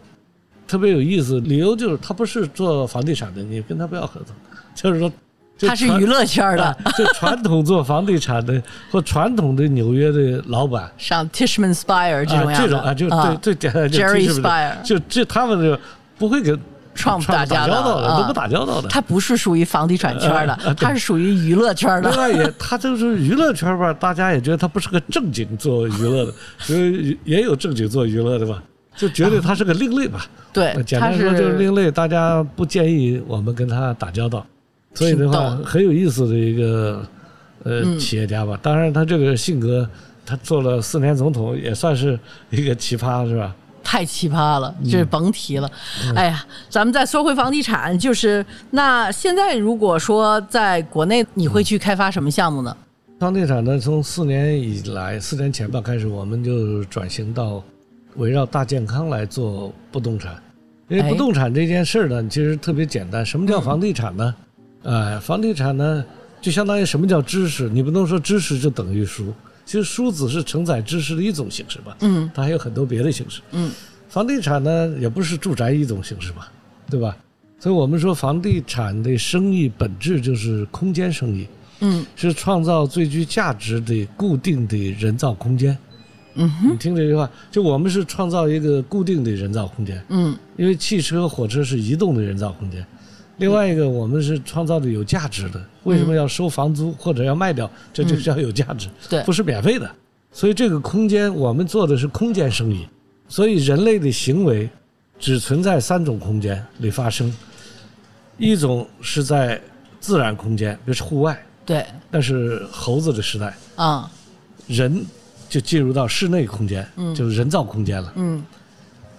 特别有意思，理由就是他不是做房地产的，你跟他不要合作，就是说。就传他是娱乐圈的，啊就传统做房地产的或传统的纽约的老板，像 Tishman Spire 这种这种啊，就对最简单就 Jerry 是不是 Speyer 就这他们就不会跟 Trump 打打交交道的，啊都不打交道的。他不是属于房地产圈的他是属于娱乐圈的。另外也，他就是娱乐圈吧，大家也觉得他不是个正经做娱乐的，所以也有正经做娱乐的吧，就觉得他是个另类吧。对，他简单说就是另类，大家不建议我们跟他打交道。所以的话，很有意思的一个呃嗯企业家吧。当然，他这个性格，他做了四年总统，也算是一个奇葩，是吧？太奇葩了，嗯这是甭提了。哎呀，咱们再说回房地产，就是那现在如果说在国内，你会去开发什么项目呢？房地产呢，从四年以来，四年前吧开始，我们就转型到围绕大健康来做不动产。因为哎不动产这件事儿呢，其实特别简单。什么叫房地产呢？哎，房地产呢，就相当于什么叫知识？你不能说知识就等于书，其实书只是承载知识的一种形式吧。嗯它还有很多别的形式。嗯，房地产呢，也不是住宅一种形式吧，对吧？所以我们说房地产的生意本质就是空间生意。嗯是创造最具价值的固定的人造空间。嗯哼你听这句话，就我们是创造一个固定的人造空间，嗯因为汽车、火车是移动的人造空间。另外一个，我们是创造的有价值的。为什么要收房租或者要卖掉？这就叫有价值，对不是免费的。所以这个空间，我们做的是空间生意。所以人类的行为只存在三种空间里发生，一种是在自然空间，比如是户外，对那是猴子的时代，啊人就进入到室内空间，嗯就是人造空间了。嗯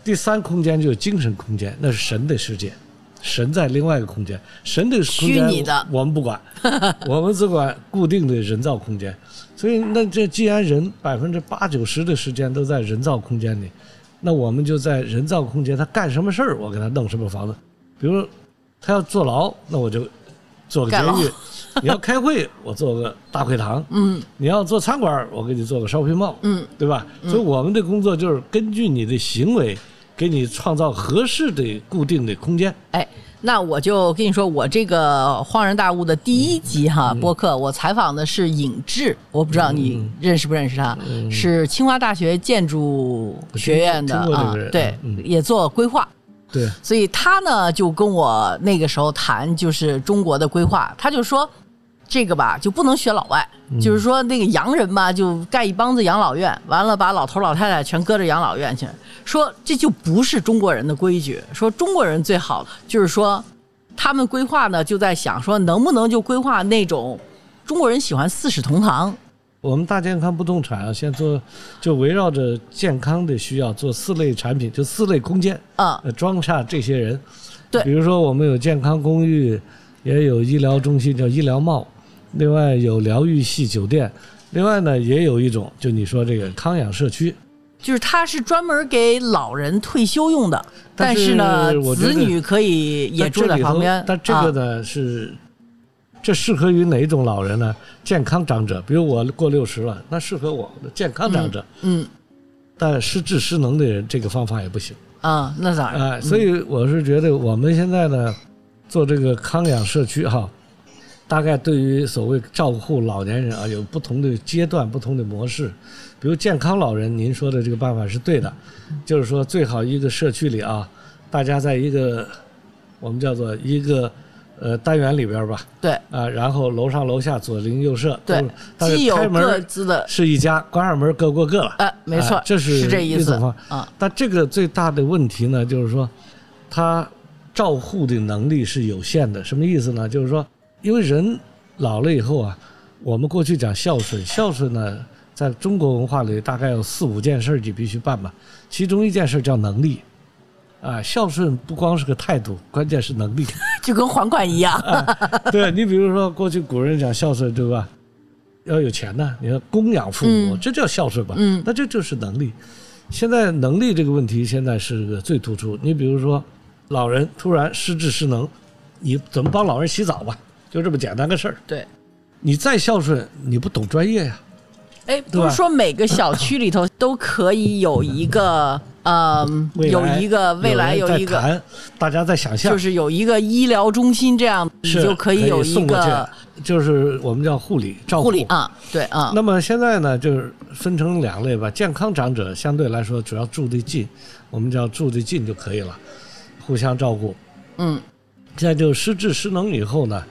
第三空间就是精神空间，那是神的世界，神在另外一个空间，神的空间我们不管，<laughs> 我们只管固定的人造空间。所以，那这既然人百分之八九十的时间都在人造空间里，那我们就在人造空间，他干什么事儿，我给他弄什么房子。比如他要坐牢，那我就做个监狱；<laughs> 你要开会，我做个大会堂；<laughs> 嗯你要做餐馆，我给你做个 shopping mall。嗯对吧？所以我们的工作就是根据你的行为，给你创造合适的固定的空间。哎，那我就跟你说，我这个《恍然大悟》的第一集哈、嗯。播客，我采访的是尹志，我不知道你认识不认识他，是清华大学建筑学院的啊，对，嗯。也做规划。对，所以他呢就跟我那个时候谈，就是中国的规划，他就说这个吧就不能学老外，嗯。就是说那个洋人吧就盖一帮子养老院，完了把老头老太太全搁着养老院去，说这就不是中国人的规矩，说中国人最好就是说他们规划呢就在想说能不能就规划那种中国人喜欢四世同堂，我们大健康不动产啊，现在做就围绕着健康的需要做四类产品，就四类空间，啊、呃，装下这些人。对比如说我们有健康公寓，也有医疗中心叫医疗帽，另外有疗愈系酒店，另外呢也有一种就你说这个康养社区。就是它是专门给老人退休用的，但是呢子女可以也住在旁边。但这个啊呢、是，这适合于哪一种老人呢？健康长者，比如我过六十了，那适合我的健康长者。嗯但失智失能的人，这个方法也不行啊，那当然，啊、所以我是觉得我们现在呢，做这个康养社区哈，大概对于所谓照顾老年人啊，有不同的阶段、不同的模式。比如健康老人，您说的这个办法是对的，就是说最好一个社区里啊，大家在一个我们叫做一个呃单元里边吧，对啊，然后楼上楼下左邻右舍，对，但是既有开门各自的，是一家，关上门各过各了。哎，没错哎，这是是这意思啊。但这个最大的问题呢，就是说，他照护的能力是有限的。什么意思呢？就是说，因为人老了以后啊，我们过去讲孝顺，孝顺呢，在中国文化里大概有四五件事儿你必须办吧，其中一件事叫能力。啊，孝顺不光是个态度，关键是能力。<laughs> 就跟还款一样。<laughs> 对你比如说，过去古人讲孝顺，对吧？要有钱呢，你要供养父母，嗯这叫孝顺吧？嗯那这就是能力。现在能力这个问题，现在是个最突出。你比如说，老人突然失智失能，你怎么帮老人洗澡吧？就这么简单个事儿。对，你再孝顺，你不懂专业呀、哎，不是说每个小区里头都可以有一个，<laughs> 嗯，有一个未来有一个，大家在想象，就是有一个医疗中心这样，你就可以有一个，就是我们叫护理照护理啊，对啊，那么现在呢，就是分成两类吧。健康长者相对来说主要住得近，我们叫住得近就可以了，互相照顾。嗯，现在就失智失能以后呢，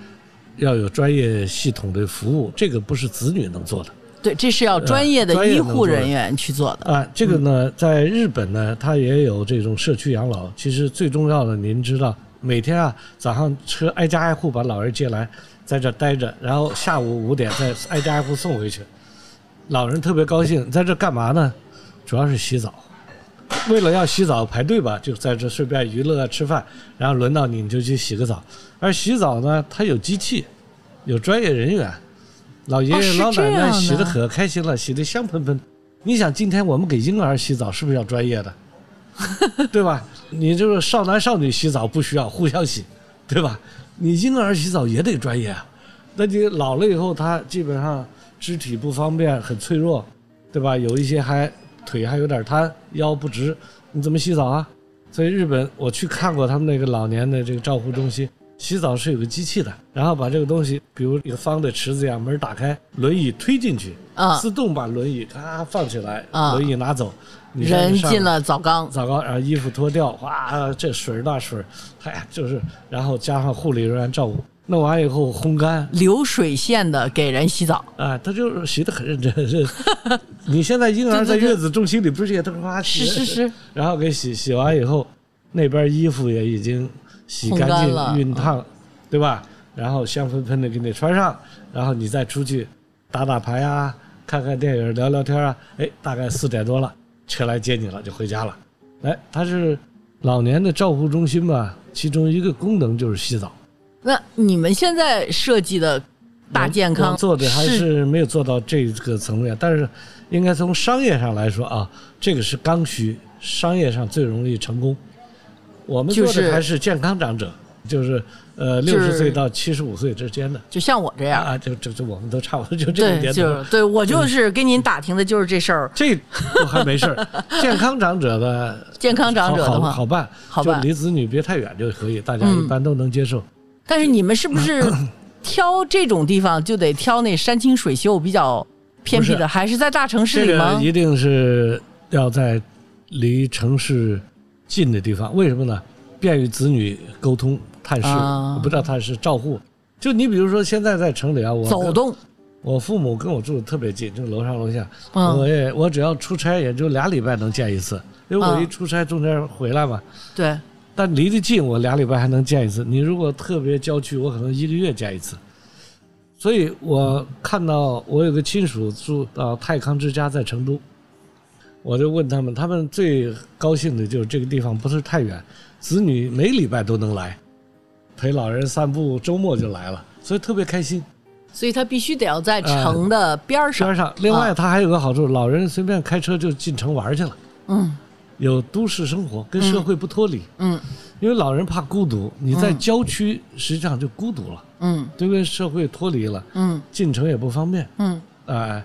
要有专业系统的服务，这个不是子女能做的对，这是要专业的医护人员去做的。啊。这个呢，在日本呢，它也有这种社区养老。其实最重要的，您知道，每天啊早上车挨家挨户把老人接来，在这待着，然后下午五点再挨家挨户送回去。老人特别高兴，在这干嘛呢？主要是洗澡。为了要洗澡排队吧，就在这顺便娱乐啊吃饭，然后轮到你你就去洗个澡。而洗澡呢，它有机器，有专业人员，老爷爷老奶奶洗得可开心了，洗得香喷喷。你想，今天我们给婴儿洗澡是不是要专业的？<laughs> 对吧？你就是少男少女洗澡不需要互相洗，对吧？你婴儿洗澡也得专业啊。那你老了以后，他基本上肢体不方便，很脆弱，对吧？有一些还腿还有点瘫，腰不直，你怎么洗澡啊？所以日本我去看过他们那个老年的这个照护中心，洗澡是有个机器的，然后把这个东西，比如一个方的池子一样，门打开，轮椅推进去，啊自动把轮椅咔放起来，啊轮椅拿走，人进了澡缸，澡缸，然后衣服脱掉，哇，这水儿那水儿，哎呀，就是，然后加上护理人员照顾，弄完以后烘干，流水线的给人洗澡。啊，他就是洗得很认真。是你现在婴儿在月子中心里不是也都是哇洗，是是是，然后给洗洗完以后，那边衣服也已经洗干净、熨烫，对吧？然后香喷喷的给你穿上，然后你再出去打打牌啊，看看电影、聊聊天啊，哎，大概四点多了，车来接你了，就回家了。哎，它是老年的照护中心吧，其中一个功能就是洗澡。那你们现在设计的大健康做的还是没有做到这个层面，但是应该从商业上来说啊，这个是刚需，商业上最容易成功。我们做就是的还是健康长者，就是呃就是六十岁到七十五岁之间的就像我这样，啊，就就就我们都差不多就这个对，年头。就是对我就是跟您打听的就是这事儿。这都还没事儿，<laughs> 健康长者的 <laughs> 健康长者的好话好好办，好办就离子女别太远就可以，大家嗯一般都能接受。但是你们是不是 <laughs> 挑这种地方就得挑那山清水秀、比较偏僻不的，还是在大城市这个里吗？一定是要在离城市近的地方，为什么呢？便于子女沟通、探视，啊不知道探视照护。就你比如说，现在在城里啊，我走动，我父母跟我住的特别近，就楼上楼下。嗯我也我只要出差，也就俩礼拜能见一次，因为我嗯一出差中间回来嘛。对，但离得近，我俩礼拜还能见一次。你如果特别郊区，我可能一个月见一次。所以我看到我有个亲属住到泰康之家在成都，我就问他们，他们最高兴的就是这个地方不是太远，子女每礼拜都能来，陪老人散步，周末就来了，所以特别开心。所以他必须得要在城的边儿上。边上，另外他还有个好处，老人随便开车就进城玩去了。嗯。有都市生活，跟社会不脱离。嗯。因为老人怕孤独，你在郊区实际上就孤独了，嗯。对跟社会脱离了，嗯。进城也不方便，嗯。哎，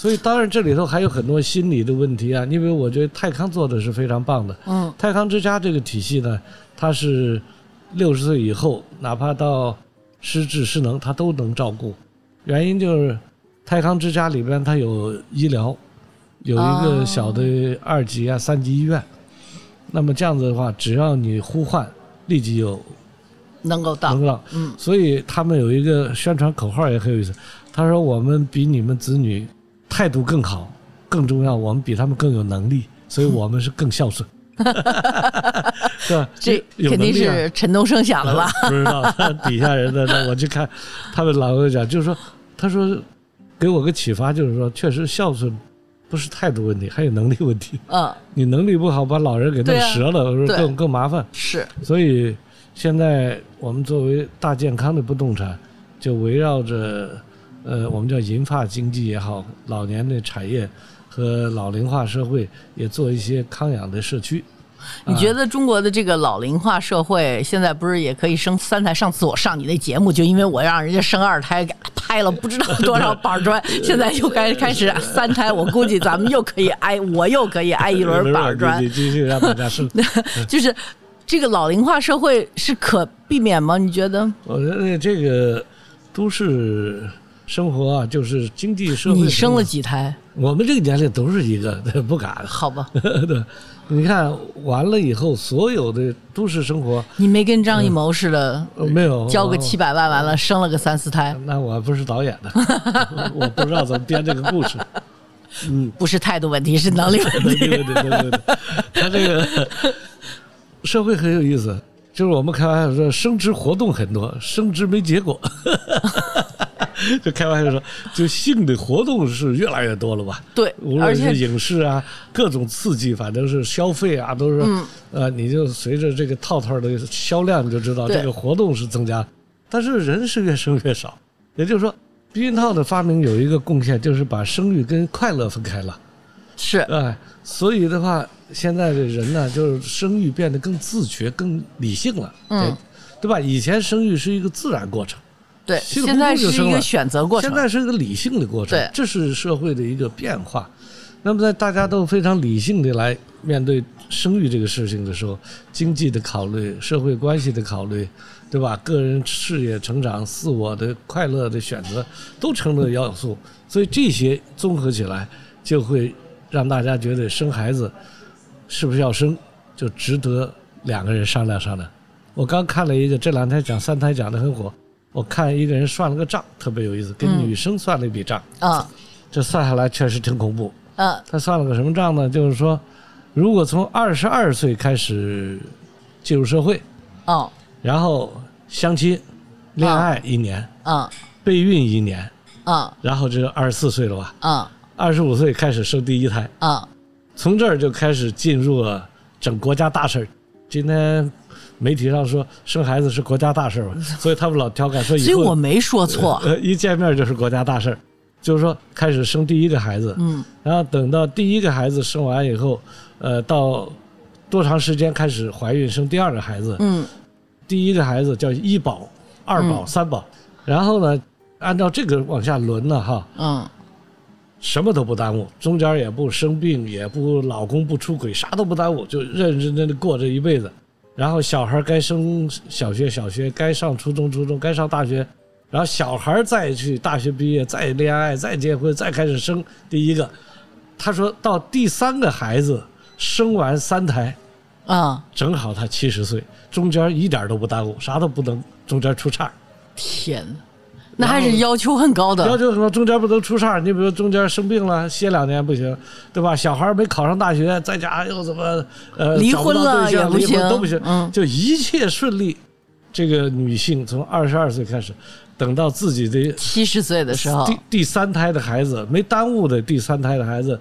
所以当然这里头还有很多心理的问题啊。因为我觉得泰康做的是非常棒的，嗯泰康之家这个体系呢，它是六十岁以后，哪怕到失智失能，它都能照顾。原因就是泰康之家里边它有医疗，有一哦个小的二级啊、三级医院。那么这样子的话，只要你呼唤，立即有能够到能到。嗯所以他们有一个宣传口号也很有意思，他说我们比你们子女态度更好，更重要，我们比他们更有能力，所以我们是更孝顺，<laughs> 是吧？这肯定是陈东升想的吧？<laughs> 不知道底下人的，那我去看他们老讲，就是说，他说给我个启发，就是说，确实孝顺不是态度问题，还有能力问题。嗯，你能力不好，把老人给弄折了，我说更更麻烦。是所以现在我们作为大健康的不动产，就围绕着呃我们叫银发经济也好，老年的产业和老龄化社会也做一些康养的社区。你觉得中国的这个老龄化社会现在不是也可以生三胎？上次我上你那节目，就因为我让人家生二胎，给拍了不知道多少板砖，<laughs> 现在又该开始三胎，我估计咱们又可以挨，我又可以挨一轮板砖你。继续让大家生。<laughs> 就是这个老龄化社会是可避免吗？你觉得？我觉得这个都市生活啊，就是经济社会。你生了？几胎？我们这个年龄都是一个，<laughs> 不敢。好吧，<laughs> 对，你看完了以后，所有的都市生活、你没跟张艺谋似的，呃没有交个七百万，完了生了个三四胎，那我不是导演的，<laughs> 我不知道怎么编这个故事。嗯，不是态度问题，是能力问题。对对对对对对，他这个社会很有意思，就是我们开玩笑说升职活动很多，升职没结果。<laughs> 就开玩笑说，就性的活动是越来越多了吧？对无，论是影视啊，各种刺激，反正是消费啊，都是，嗯呃，你就随着这个套套的销量，你就知道这个活动是增加，但是人是越生越少。也就是说，避孕套的发明有一个贡献，就是把生育跟快乐分开了。是哎，所以的话，现在的人呢，就是生育变得更自觉、更理性了，嗯，对吧？以前生育是一个自然过程，对，现在就是一个选择过程现。在是一个理性的过程，对这是社会的一个变化。那么在大家都非常理性的来面对生育这个事情的时候，经济的考虑、社会关系的考虑，对吧？个人事业成长、自我的快乐的选择，都成了要素。所以这些综合起来，就会让大家觉得生孩子是不是要生，就值得两个人商量商量。我刚看了一个，这两天讲三胎讲的很火。我看一个人算了个账，特别有意思，给嗯。女生算了一笔账，嗯。这算下来确实挺恐怖。嗯。他算了个什么账呢？就是说，如果从二十二岁开始进入社会，哦然后相亲、恋爱一年，嗯。备孕一年，嗯。然后这二十四岁了吧？嗯。二十五岁开始生第一胎，嗯。从这儿就开始进入了整国家大事儿。今天媒体上说生孩子是国家大事儿嘛，<laughs> 所以他们老调侃说以所以后我没说错。呃一见面就是国家大事儿，就是说开始生第一个孩子，嗯然后等到第一个孩子生完以后，呃，到多长时间开始怀孕生第二个孩子？嗯第一个孩子叫一宝、二宝、嗯三宝，然后呢，按照这个往下轮呢，哈，嗯什么都不耽误，中间也不生病，也不老公不出轨，啥都不耽误，就认认真真的过这一辈子。然后小孩该升小学，小学该上初中，初中该上大学，然后小孩再去大学毕业，再恋爱，再结婚，再开始生第一个。他说到第三个孩子生完三胎，啊，正好他七十岁，中间一点都不耽误，啥都不能中间出岔。天哪，那还是要求很高的要。求什么？中间不能出岔，你比如中间生病了，歇两年不行，对吧？小孩没考上大学，在家又怎么呃离婚了也不行都不行，嗯就一切顺利。这个女性从二十二岁开始，等到自己的七十岁的时候，第第三胎的孩子没耽误的第三胎的孩子，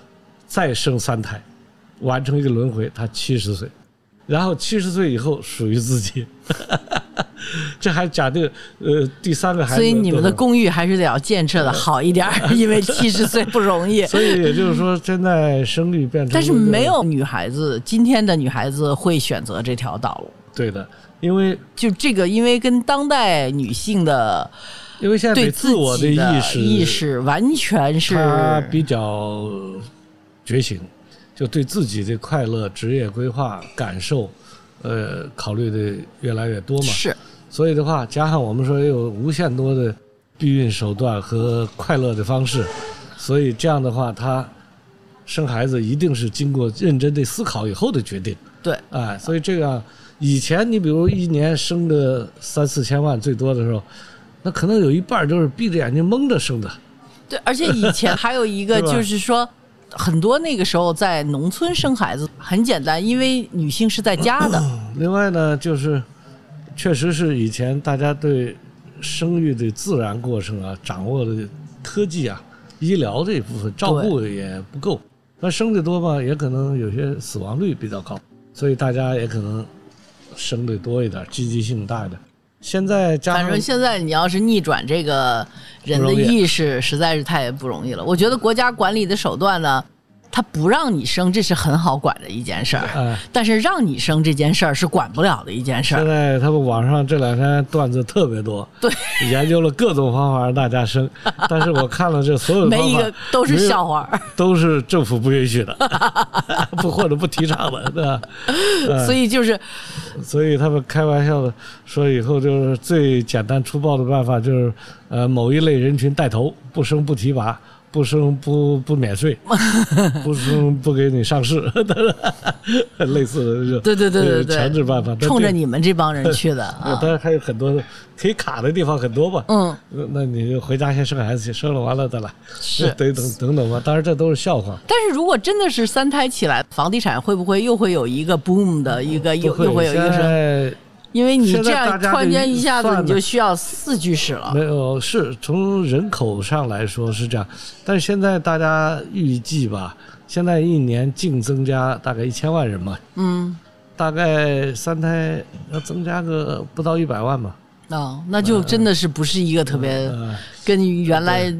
再生三胎，完成一个轮回，她七十岁，然后七十岁以后属于自己，<laughs> 这还假定呃第三个孩子，所以你们的公寓还是得要建设的好一点，<laughs> 因为七十岁不容易。所以也就是说，现在生育变成但是没有女孩子，今天的女孩子会选择这条道路。对的，因为就这个，因为跟当代女性的因为现在对对自我的意识意识完全是他比较觉醒，就对自己的快乐、职业规划、感受，呃，考虑的越来越多嘛。是所以的话，加上我们说有无限多的避孕手段和快乐的方式，所以这样的话，他生孩子一定是经过认真的思考以后的决定。对，哎，所以这个以前你比如一年生个三四千万最多的时候，那可能有一半都是闭着眼睛蒙着生的。对，而且以前还有一个 <laughs> 就是说。很多那个时候在农村生孩子很简单，因为女性是在家的，<clears throat> 另外呢，就是确实是以前大家对生育的自然过程啊，掌握的科技啊、医疗这一部分照顾也不够。那生的多嘛，也可能有些死亡率比较高，所以大家也可能生的多一点，积极性大一点。现在加上反正现在你要是逆转这个人的意识，实在是太不容易了。我觉得国家管理的手段呢，它不让你生，这是很好管的一件事儿。哎，但是让你生这件事儿是管不了的一件事儿现。在他们网上这两天段子特别多，对，研究了各种方法让大家生，<laughs> 但是我看了这所有的没一方法个都是笑话，都是政府不允许的，<laughs> 不或者不提倡的，对吧？<laughs> 哎所以就是所以他们开玩笑的说，以后就是最简单粗暴的办法就是，呃，某一类人群带头，不生不提拔，不生不不免税，<laughs> 不生不给你上市，<laughs> <laughs> 类似的这种对对对对呃对强制办法。冲着你们这帮人去的。当然还有很多可以卡的地方很多吧。嗯，那那你就回家先生孩子去，生了完了再来，是等等等等吧。当然这都是笑话。但是如果真的是三胎起来，房地产会不会又会有一个 boom 的一个又又会有一个因为你这样突然间一下子你就需要四居室了。没。有，是从人口上来说是这样，但是现在大家预计吧，现在一年净增加大概一千万人嘛，嗯，大概三胎要增加个不到一百万嘛，哦，那就真的是不是一个特别呃跟原来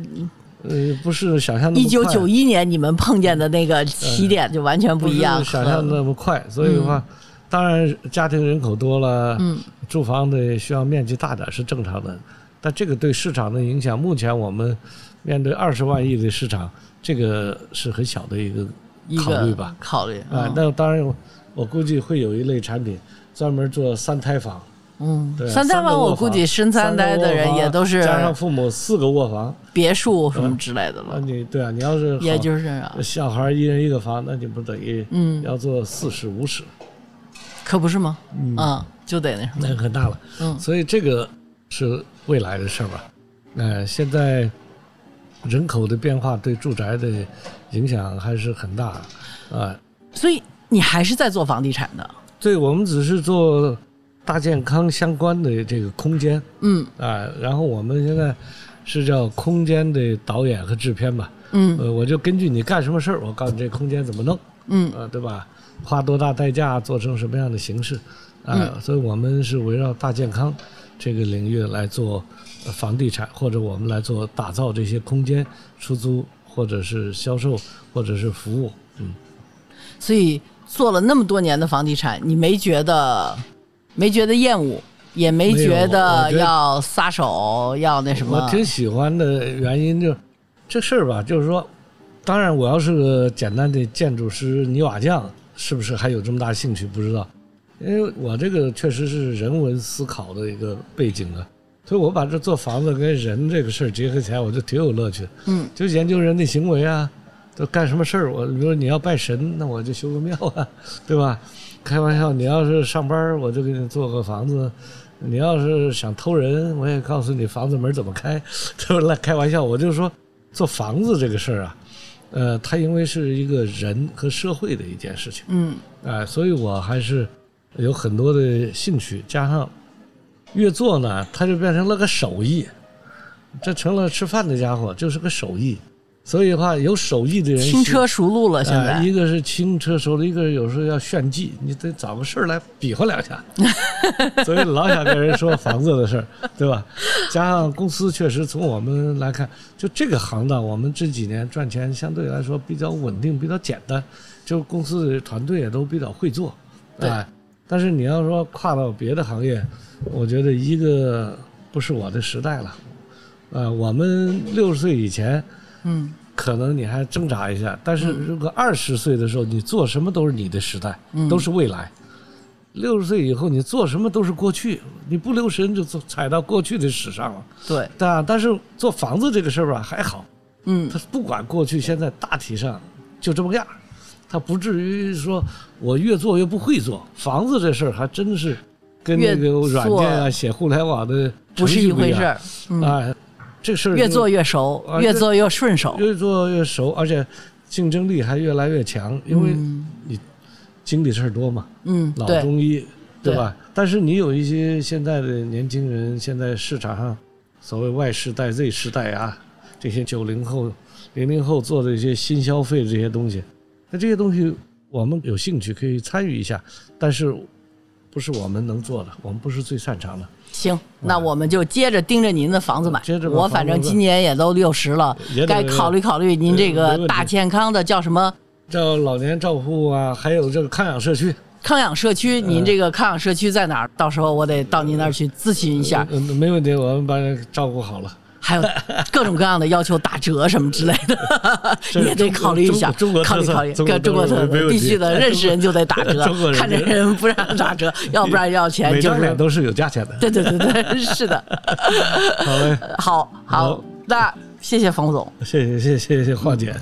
呃，不是想象那么一九九一年你们碰见的那个起点就完全不一样。想象的那么快，所以的话，当然家庭人口多了，嗯，住房的需要面积大点是正常的，但这个对市场的影响，目前我们面对二十万亿的市场，这个是很小的一个考虑吧。考虑啊，嗯。那当然我，我估计会有一类产品专门做三胎房。嗯，对，三胎房我估计生三胎的人也都是加上父母四个卧房，别墅什么之类的那了，你对啊，你要是也就是啊小孩一人一个房，那你不等于嗯。要做四室五室，可不是吗？嗯，就得那什么。那很大了。嗯所以这个是未来的事儿吧。呃，现在人口的变化对住宅的影响还是很大的啊。所以你还是在做房地产的，对我们只是做大健康相关的这个空间嗯啊，然后我们现在是叫空间的导演和制片吧。嗯呃，我就根据你干什么事儿，我告诉你这空间怎么弄。嗯啊，对吧？花多大代价做成什么样的形式，啊，所以我们是围绕大健康这个领域来做呃房地产，或者我们来做打造这些空间出租，或者是销售，或者是服务。嗯，所以做了那么多年的房地产，你没觉得没觉得厌恶，也没觉得要撒手，要那什么？我挺喜欢的原因就这事儿吧，就是说，当然我要是个简单的建筑师、泥瓦匠，是不是还有这么大兴趣不知道，因为我这个确实是人文思考的一个背景啊，所以我把这做房子跟人这个事儿结合起来，我就挺有乐趣的。嗯，就研究人的行为啊，都干什么事儿？我比如说你要拜神，那我就修个庙啊，<laughs> 对吧？开玩笑，你要是上班，我就给你做个房子。你要是想偷人，我也告诉你房子门怎么开，<laughs> 就是来开玩笑。我就说，做房子这个事儿啊，呃，它因为是一个人和社会的一件事情，嗯哎、所以我还是有很多的兴趣，加上越做呢，它就变成了个手艺，这成了吃饭的家伙，就是个手艺。所以的话，有手艺的人轻车熟路了，现哎在一个是轻车熟路，一个有时候要炫技，你得找个事儿来比划两下。<laughs> 所以老想跟人说房子的事儿，对吧？加上公司确实从我们来看，就这个行当，我们这几年赚钱相对来说比较稳定，比较简单，就公司的团队也都比较会做，对哎。但是你要说跨到别的行业，我觉得一个不是我的时代了。呃，我们六十岁以前，嗯可能你还挣扎一下，但是如果二十岁的时候，你做什么都是你的时代，都是未来。六十岁以后，你做什么都是过去，你不留神就踩到过去的史上了，对，但？但是做房子这个事儿吧还好，嗯他不管过去现在，大体上就这么个样儿，它不至于说我越做越不会做。房子这事儿还真是跟那个软件啊、写互联网的不是一回样事儿，嗯，哎，这事儿越做越熟，啊越做越顺手，越做越熟，而且竞争力还越来越强，因为嗯你经历事儿多嘛，嗯，老，中医，对对吧？但是你有一些现在的年轻人，现在市场上所谓 Y 世代、Z 世代啊，这些九零后、零零后做的一些新消费这些东西，那这些东西我们有兴趣可以参与一下，但是不是我们能做的，我们不是最擅长的。行，那我们就接着盯着您的房子买接着。我反正今年也都六十了该考虑考虑您这个大健康的叫什么叫老年照护啊，还有这个康养社区，康养社区？您这个康养社区在哪儿？到时候我得到您那儿去咨询一下。嗯，没问题，我们把人照顾好了。还有各种各样的要求打折什么之类的，<laughs> 这也得考虑一下，考虑考虑，中国跟中国特色必须的，认识人就得打折 <laughs> 看着人不让打折，<laughs> 要不然要钱每就是。张脸都是有价钱的。对对对对，是的，好嘞，好好好，那谢谢冯总。谢谢谢谢谢谢华姐。